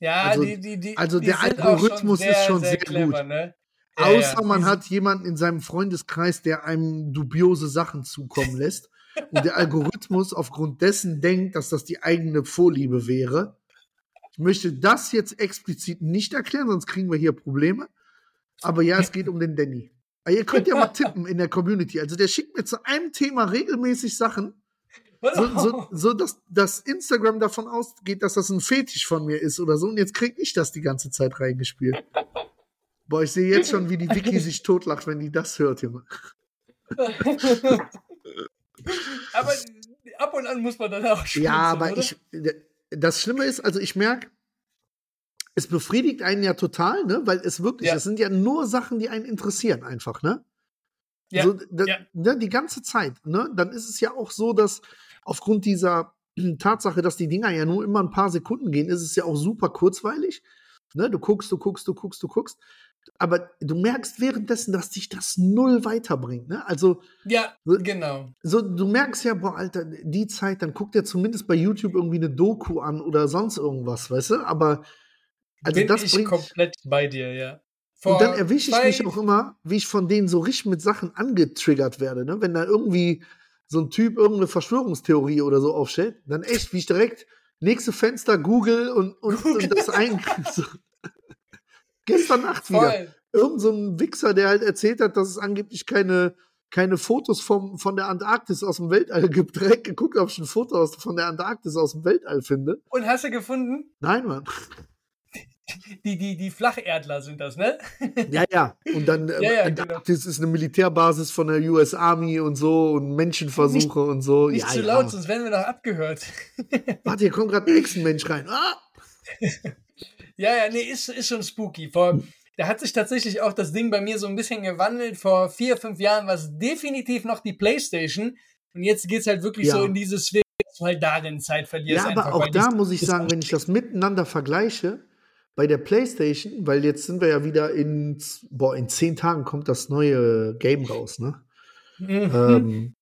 Ja, Also- die, die, die, also der sind auch Algorithmus ist schon sehr clever, gut. Ne? Ja, Außer ja. man hat jemanden in seinem Freundeskreis, der einem dubiose Sachen zukommen lässt. und der Algorithmus aufgrund dessen denkt, dass das die eigene Vorliebe wäre. Ich möchte das jetzt explizit nicht erklären, sonst kriegen wir hier Probleme. Aber ja, es geht um den Danny. Aber ihr könnt ja mal tippen in der Community. Also der schickt mir zu einem Thema regelmäßig Sachen, so, so, so dass, dass Instagram davon ausgeht, dass das ein Fetisch von mir ist oder so. Und jetzt krieg ich das die ganze Zeit reingespielt. Boah, ich sehe jetzt schon, wie die Vicky sich totlacht, wenn die das hört, Junge. aber ab und an muss man dann auch schmunzeln, Ja, aber oder? ich, das Schlimme ist, also ich merke, es befriedigt einen ja total, ne? Weil es wirklich, Ja. es sind ja nur Sachen, die einen interessieren, einfach, ne? Ja, so, da, ja. ne, die ganze Zeit, ne? Dann ist es ja auch so, dass aufgrund dieser Tatsache, dass die Dinger ja nur immer ein paar Sekunden gehen, ist es ja auch super kurzweilig. Ne? Du guckst, du guckst, du guckst, du guckst. Aber du merkst währenddessen, dass dich das null weiterbringt. Ne? Also, Ja, So- genau. so, du merkst ja, boah, Alter, die Zeit, dann guckt er zumindest bei YouTube irgendwie eine Doku an oder sonst irgendwas, weißt du? Aber also Bin das ich bringt. komplett bei dir, ja. Und dann erwische ich mich auch immer, wie ich von denen so richtig mit Sachen angetriggert werde, ne? Wenn da irgendwie so ein Typ irgendeine Verschwörungstheorie oder so aufstellt, dann echt, wie ich direkt nächste Fenster Google und, und, und das ein. So. Gestern Nacht wieder. Voll. Irgend so ein Wichser, der halt erzählt hat, dass es angeblich keine, keine Fotos vom, von der Antarktis aus dem Weltall gibt. Direkt geguckt, ob ich ein Foto aus, von der Antarktis aus dem Weltall finde. Und hast du gefunden? Nein, Mann. Die, die, die Flacherdler sind das, ne? Ja, ja. Und dann Ja, ja, genau. Antarktis ist eine Militärbasis von der US Army und so und Menschenversuche und so. Nicht ja, zu laut, sonst werden wir noch abgehört. Warte, hier kommt gerade ein Echsenmensch rein. Ah! Ja, ja, nee, ist, ist schon spooky. Vor, da hat sich tatsächlich auch das Ding bei mir so ein bisschen gewandelt. Vor vier, fünf Jahren war es definitiv noch die Playstation. Und jetzt geht's halt wirklich Ja. so in diese Sphäre, dass du halt darin Zeit verlierst. Ja, aber einfach, auch weil da muss ich sagen, wenn ich das miteinander vergleiche, bei der PlayStation, weil jetzt sind wir ja wieder in, boah, in zehn Tagen kommt das neue Game raus, ne? Mhm. Ähm,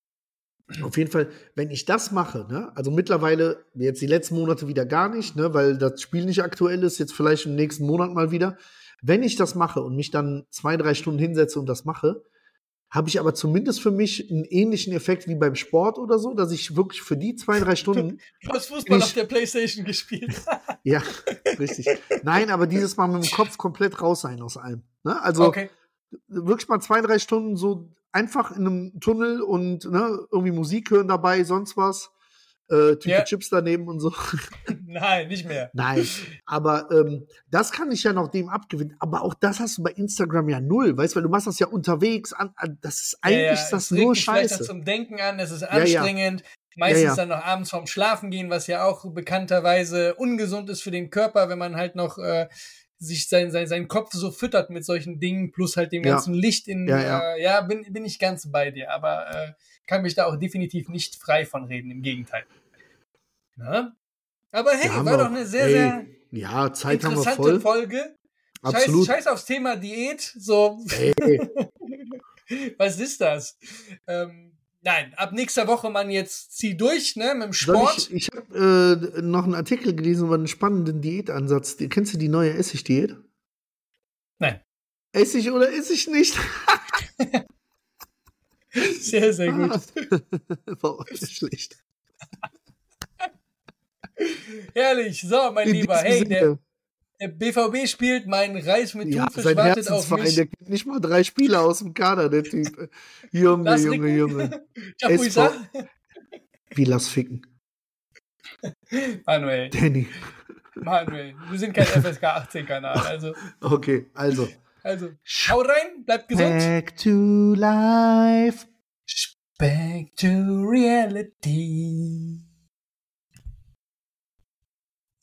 auf jeden Fall, wenn ich das mache, ne, also mittlerweile, jetzt die letzten Monate wieder gar nicht, ne, weil das Spiel nicht aktuell ist, jetzt vielleicht im nächsten Monat mal wieder. Wenn ich das mache und mich dann zwei, drei Stunden hinsetze und das mache, habe ich aber zumindest für mich einen ähnlichen Effekt wie beim Sport oder so, dass ich wirklich für die zwei, drei Stunden Du hast Fußball Ich- auf der Playstation gespielt. Ja, richtig. Nein, aber dieses Mal mit dem Kopf komplett raus sein aus allem. Ne? Also Okay. wirklich mal zwei, drei Stunden so einfach in einem Tunnel und ne, irgendwie Musik hören dabei, sonst was. Äh, Tüte Ja. Chips daneben und so. Nein, nicht mehr. Nein, aber ähm, das kann ich ja noch dem abgewinnen. Aber auch das hast du bei Instagram ja null, weißt du, weil du machst das ja unterwegs. An, an, das ist eigentlich ja, ja, ist das nur Scheiße. zum Denken an, es ist anstrengend. Meistens Ja, ja. dann noch abends vorm Schlafen gehen, was ja auch bekannterweise ungesund ist für den Körper, wenn man halt noch äh, sich sein, sein, seinen Kopf so füttert mit solchen Dingen, plus halt dem ganzen Licht in, Ja, ja. Äh, ja bin, bin ich ganz bei dir, aber äh, kann mich da auch definitiv nicht frei von reden, im Gegenteil. Na? Aber hey, war doch eine sehr, ey, sehr Ja, Zeit haben wir interessante voll. Folge. Scheiß, Absolut. scheiß aufs Thema Diät, so, was ist das? Ähm, nein, ab nächster Woche, man jetzt zieh durch, ne, mit dem soll Sport. ich ich habe äh, noch einen Artikel gelesen über einen spannenden Diätansatz. Kennst du die neue Essigdiät? Nein. Essig oder Essig nicht? Sehr, sehr gut. War auch schlecht. Herrlich. So, mein In Lieber, hey, der, der BVB spielt, mein Reis mit ja, Thunfisch wartet auf mich. der gibt nicht mal drei Spieler aus dem Kader, der Typ. Junge, Lass Junge, ficken. Junge. Chapuisa. Wie lass ficken. Manuel, Danny. Manuel, wir sind kein FSK 18 Kanal, also, Okay, also. Also, hau rein, bleibt gesund. Back to life. Back to reality.